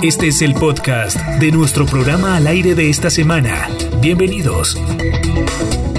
Este es el podcast de nuestro programa al aire de esta semana. Bienvenidos.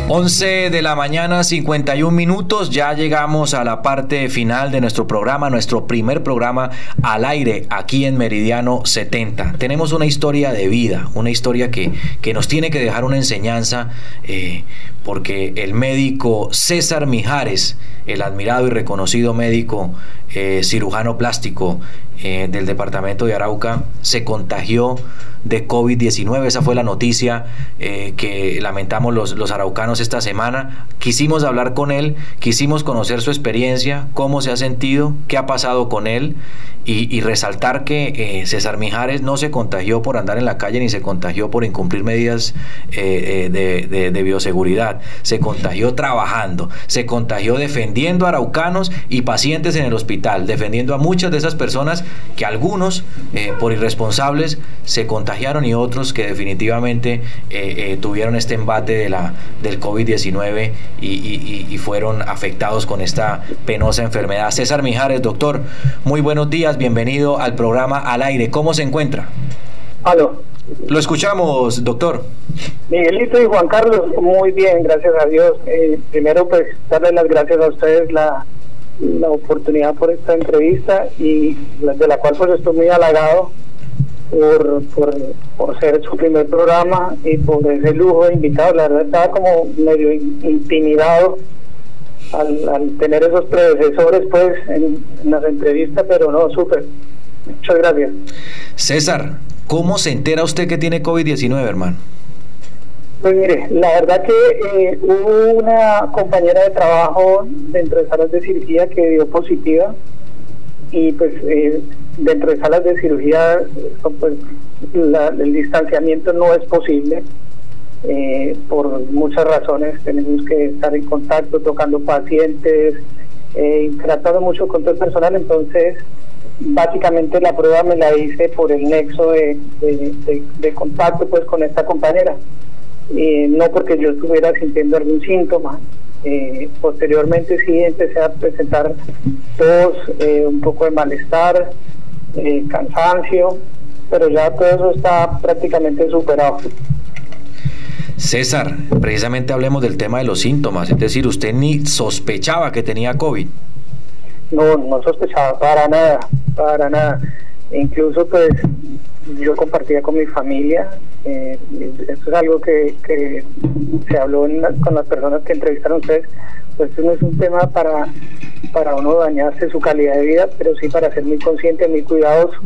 11 de la mañana, 51 minutos. Ya llegamos a la parte final de nuestro programa, nuestro primer programa al aire aquí en Meridiano 70. Tenemos una historia de vida, una historia que, que nos tiene que dejar una enseñanza, eh, porque el médico César Mijares, el admirado y reconocido médico eh, cirujano plástico eh, del departamento de Arauca, se contagió de COVID-19. Esa fue la noticia eh, que lamentamos los, los araucanos esta semana. Quisimos hablar con él, quisimos conocer su experiencia, cómo se ha sentido, qué ha pasado con él y, resaltar que eh, César Mijares no se contagió por andar en la calle ni se contagió por incumplir medidas eh, de, bioseguridad. Se contagió trabajando, se contagió defendiendo a araucanos y pacientes en el hospital, defendiendo a muchas de esas personas que algunos, por irresponsables, se contagiaron y otros que definitivamente eh, eh, tuvieron este embate de la, del COVID-19 y, fueron afectados con esta penosa enfermedad. César Mijares, doctor, muy buenos días, bienvenido al programa Al Aire. ¿Cómo se encuentra? Aló. Lo escuchamos, doctor. Miguelito y Juan Carlos, muy bien, gracias a Dios. Eh, primero, pues, darle las gracias a ustedes la, la oportunidad por esta entrevista y de la cual pues estoy muy halagado por, por, por, ser su primer programa y por ese lujo de invitados. La verdad estaba como medio intimidado al, tener esos predecesores pues en, las entrevistas, pero no, súper. Muchas gracias. César, ¿cómo se entera usted que tiene COVID-19, hermano? Pues mire, la verdad que eh, hubo una compañera de trabajo dentro de salas de cirugía que dio positiva y pues eh, dentro de salas de cirugía pues el distanciamiento no es posible eh, por muchas razones. Tenemos que estar en contacto tocando pacientes eh, tratando mucho con todo el personal. Entonces básicamente la prueba me la hice por el nexo de, contacto pues con esta compañera. Eh, no porque yo estuviera sintiendo algún síntoma eh, posteriormente sí empecé a presentar tos, eh, un poco de malestar, eh, cansancio, pero ya todo eso está prácticamente superado. César, precisamente hablemos del tema de los síntomas, es decir, usted ni sospechaba que tenía COVID. No, no sospechaba para nada, para nada. Incluso pues yo compartía con mi familia, eh, esto es algo que, que se habló con las personas que entrevistaron ustedes, pues esto no es un tema para, para uno dañarse su calidad de vida, pero sí para ser muy consciente, muy cuidadoso.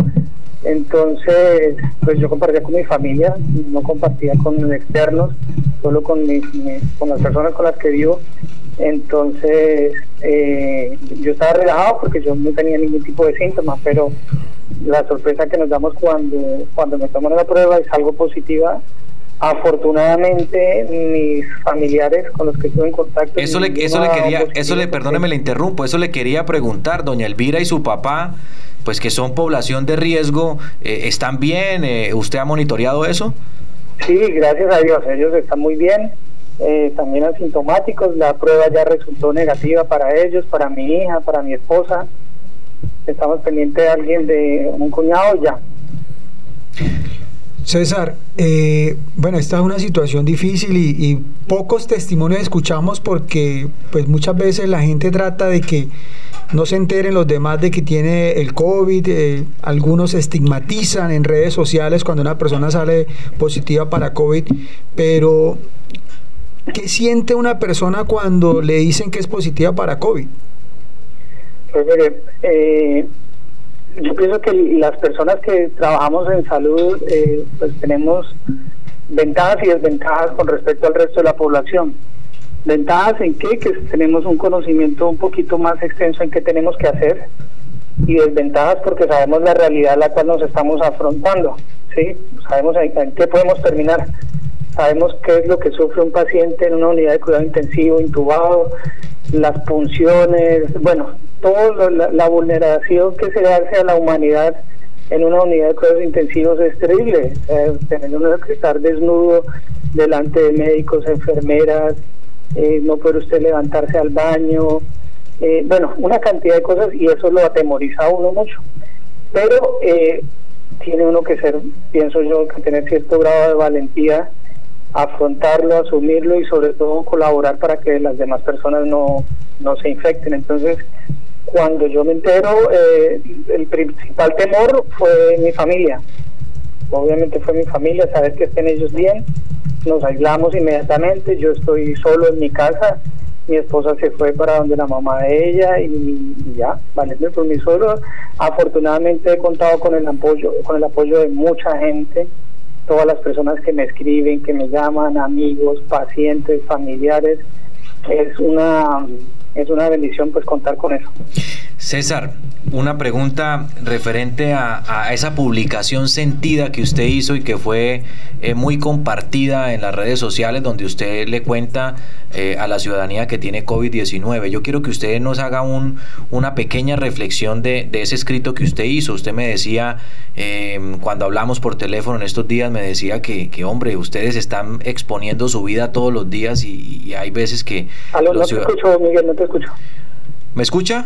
Entonces, pues yo compartía con mi familia, no compartía con externos, solo con, con las personas con las que vivo. Entonces, eh, yo estaba relajado porque yo no tenía ningún tipo de síntomas, pero la sorpresa que nos damos cuando, cuando me toman la prueba es algo positiva. Afortunadamente, mis familiares con los que estuve en contacto. Eso le, eso le quería, eso le, perdóneme, le interrumpo, eso le quería preguntar, doña Elvira y su papá, pues que son población de riesgo, eh, ¿están bien? Eh, ¿Usted ha monitoreado eso? Sí, gracias a Dios, ellos están muy bien. Eh, también asintomáticos, la prueba ya resultó negativa para ellos, para mi hija, para mi esposa estamos pendientes de alguien, de un cuñado ya. César, eh, bueno, esta es una situación difícil y, pocos testimonios escuchamos porque pues muchas veces la gente trata de que no se enteren los demás de que tiene el COVID, eh, algunos estigmatizan en redes sociales cuando una persona sale positiva para COVID, pero ¿qué siente una persona cuando le dicen que es positiva para COVID? Pues mire, eh, yo pienso que las personas que trabajamos en salud eh, pues tenemos ventajas y desventajas con respecto al resto de la población. Ventajas en qué? que tenemos un conocimiento un poquito más extenso en qué tenemos que hacer y desventajas porque sabemos la realidad a la cual nos estamos afrontando, ¿sí? Sabemos en qué podemos terminar sabemos qué es lo que sufre un paciente en una unidad de cuidado intensivo, intubado, las punciones, bueno, toda la, vulneración que se hace a la humanidad en una unidad de cuidados intensivos es terrible. Eh, tener uno que estar desnudo delante de médicos, enfermeras, eh, no puede usted levantarse al baño, eh, bueno, una cantidad de cosas y eso lo atemoriza a uno mucho. Pero tiene uno que ser, pienso yo, que tener cierto grado de valentía, afrontarlo, asumirlo y sobre todo colaborar para que las demás personas no, no se infecten. Entonces, cuando yo me entero, eh, el principal temor fue mi familia. Obviamente fue mi familia, saber que estén ellos bien. Nos aislamos inmediatamente, yo estoy solo en mi casa, mi esposa se fue para donde la mamá de ella y, ya, valerme por mí solo. Afortunadamente he contado con el apoyo, con el apoyo de mucha gente, todas las personas que me escriben, que me llaman, amigos, pacientes, familiares. Es una es una bendición pues contar con eso. César, una pregunta referente a, esa publicación sentida que usted hizo y que fue eh, muy compartida en las redes sociales donde usted le cuenta eh, a la ciudadanía que tiene COVID-19. Yo quiero que usted nos haga un, una pequeña reflexión de, ese escrito que usted hizo. Usted me decía, em, cuando hablamos por teléfono en estos días, me decía que, que, hombre, ustedes están exponiendo su vida todos los días y, hay veces que... Aló, no te escucho, Miguel, no te escucho. ¿Me escucha?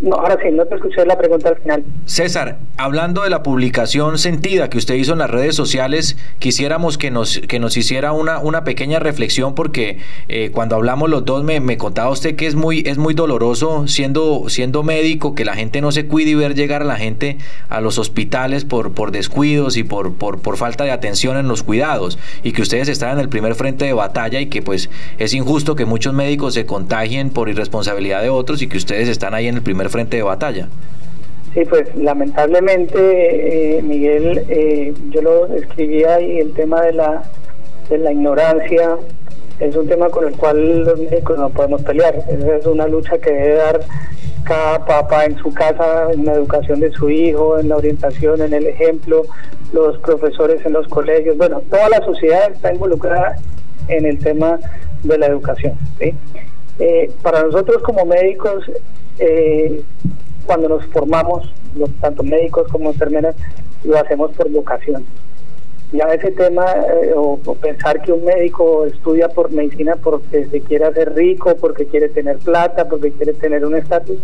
No, ahora sí, no te escuché la pregunta al final. César, hablando de la publicación sentida que usted hizo en las redes sociales, quisiéramos que nos, que nos hiciera una, una pequeña reflexión porque eh, cuando hablamos los dos me, me, contaba usted que es muy, es muy doloroso siendo, siendo médico que la gente no se cuide y ver llegar a la gente a los hospitales por, por descuidos y por, por, por falta de atención en los cuidados y que ustedes están en el primer frente de batalla y que pues es injusto que muchos médicos se contagien por irresponsabilidad de otros y que ustedes están ahí en el primer frente de batalla. Sí, pues lamentablemente, eh, Miguel, eh, yo lo escribía y el tema de la, de la ignorancia es un tema con el cual los médicos no podemos pelear. Es una lucha que debe dar cada papá en su casa, en la educación de su hijo, en la orientación, en el ejemplo, los profesores en los colegios. Bueno, toda la sociedad está involucrada en el tema de la educación. Eh, para nosotros como médicos eh, cuando nos formamos, los, tanto médicos como enfermeras, lo hacemos por vocación. Ya ese tema, eh, o, pensar que un médico estudia por medicina porque se quiere hacer rico, porque quiere tener plata, porque quiere tener un estatus,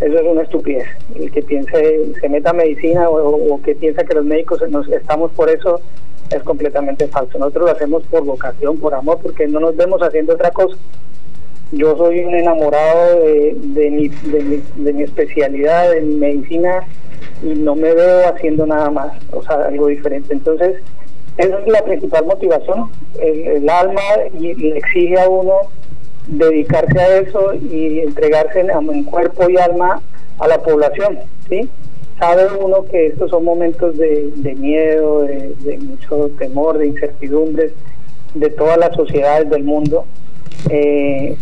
eso es una estupidez. El que piense, se meta a medicina o, o, que piensa que los médicos nos estamos por eso es completamente falso. Nosotros lo hacemos por vocación, por amor, porque no nos vemos haciendo otra cosa yo soy un enamorado de, de, mi, de, mi, especialidad, de mi medicina, y no me veo haciendo nada más, o sea, algo diferente. Entonces, esa es la principal motivación. El, alma y, le exige a uno dedicarse a eso y entregarse en, cuerpo y alma a la población, ¿sí? Sabe uno que estos son momentos de, miedo, de, de mucho temor, de incertidumbres de todas las sociedades del mundo. Eh,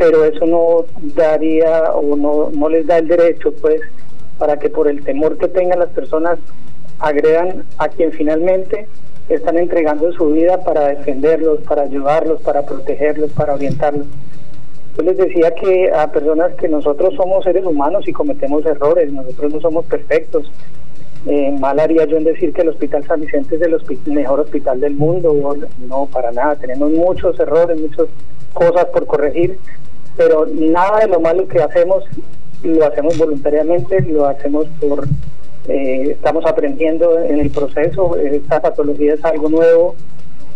pero eso no daría o no, no les da el derecho, pues, para que por el temor que tengan las personas agredan a quien finalmente están entregando su vida para defenderlos, para ayudarlos, para protegerlos, para orientarlos. Yo les decía que a personas que nosotros somos seres humanos y cometemos errores, nosotros no somos perfectos. Eh, mal haría yo en decir que el Hospital San Vicente es el mejor hospital del mundo, no, para nada, tenemos muchos errores, muchas cosas por corregir, pero nada de lo malo que hacemos lo hacemos voluntariamente, lo hacemos por, eh, estamos aprendiendo en el proceso, esta patología es algo nuevo,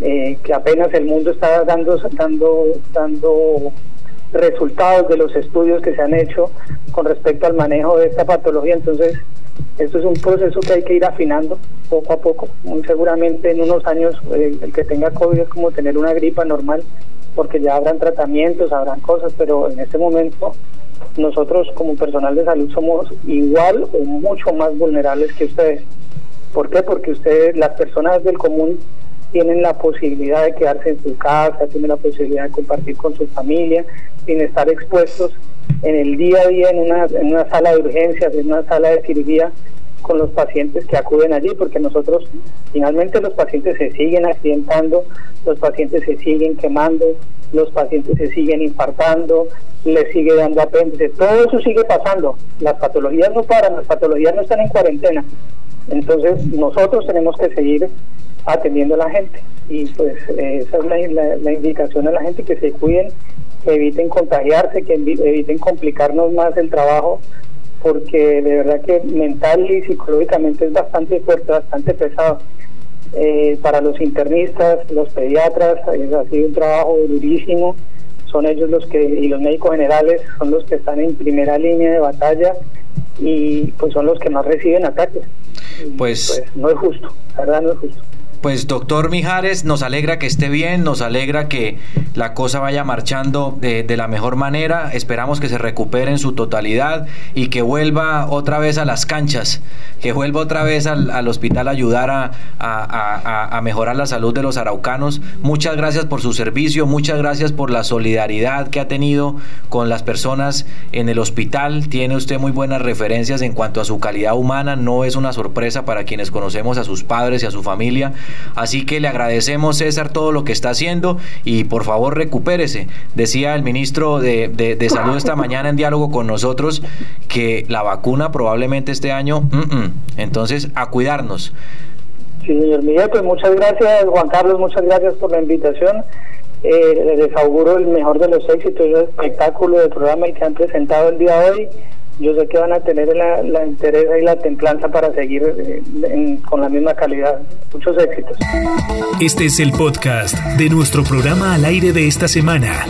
eh, que apenas el mundo está dando, dando, dando resultados de los estudios que se han hecho con respecto al manejo de esta patología, entonces esto es un proceso que hay que ir afinando poco a poco, seguramente en unos años eh, el que tenga COVID es como tener una gripa normal, porque ya habrán tratamientos, habrán cosas, pero en este momento nosotros como personal de salud somos igual o mucho más vulnerables que ustedes. ¿Por qué? Porque ustedes, las personas del común, tienen la posibilidad de quedarse en su casa, tienen la posibilidad de compartir con su familia, sin estar expuestos en el día a día en una, en una sala de urgencias, en una sala de cirugía con los pacientes que acuden allí, porque nosotros finalmente los pacientes se siguen accidentando, los pacientes se siguen quemando, los pacientes se siguen infartando, les sigue dando apéndice, todo eso sigue pasando, las patologías no paran, las patologías no están en cuarentena, entonces nosotros tenemos que seguir atendiendo a la gente. Y pues esa es la, la indicación a la gente que se cuiden, que eviten contagiarse, que eviten complicarnos más el trabajo porque de verdad que mental y psicológicamente es bastante fuerte, bastante pesado. Eh, para los internistas, los pediatras, ha sido un trabajo durísimo. Son ellos los que, y los médicos generales, son los que están en primera línea de batalla y pues son los que más reciben ataques. Pues, pues no es justo, la verdad no es justo. Pues doctor Mijares, nos alegra que esté bien, nos alegra que la cosa vaya marchando de, la mejor manera, esperamos que se recupere en su totalidad y que vuelva otra vez a las canchas, que vuelva otra vez al, hospital a ayudar a, mejorar la salud de los araucanos. Muchas gracias por su servicio, muchas gracias por la solidaridad que ha tenido con las personas en el hospital. Tiene usted muy buenas referencias en cuanto a su calidad humana, no es una sorpresa para quienes conocemos a sus padres y a su familia. Así que le agradecemos, César, todo lo que está haciendo y por favor recupérese. Decía el ministro de, de, Salud esta mañana en diálogo con nosotros que la vacuna probablemente este año, entonces a cuidarnos. Sí, señor Miguel, pues muchas gracias, Juan Carlos, muchas gracias por la invitación. Eh, les auguro el mejor de los éxitos del espectáculo del programa y que han presentado el día de hoy yo sé que van a tener la, la interés y la templanza para seguir eh, con la misma calidad. Muchos éxitos. Este es el podcast de nuestro programa al aire de esta semana.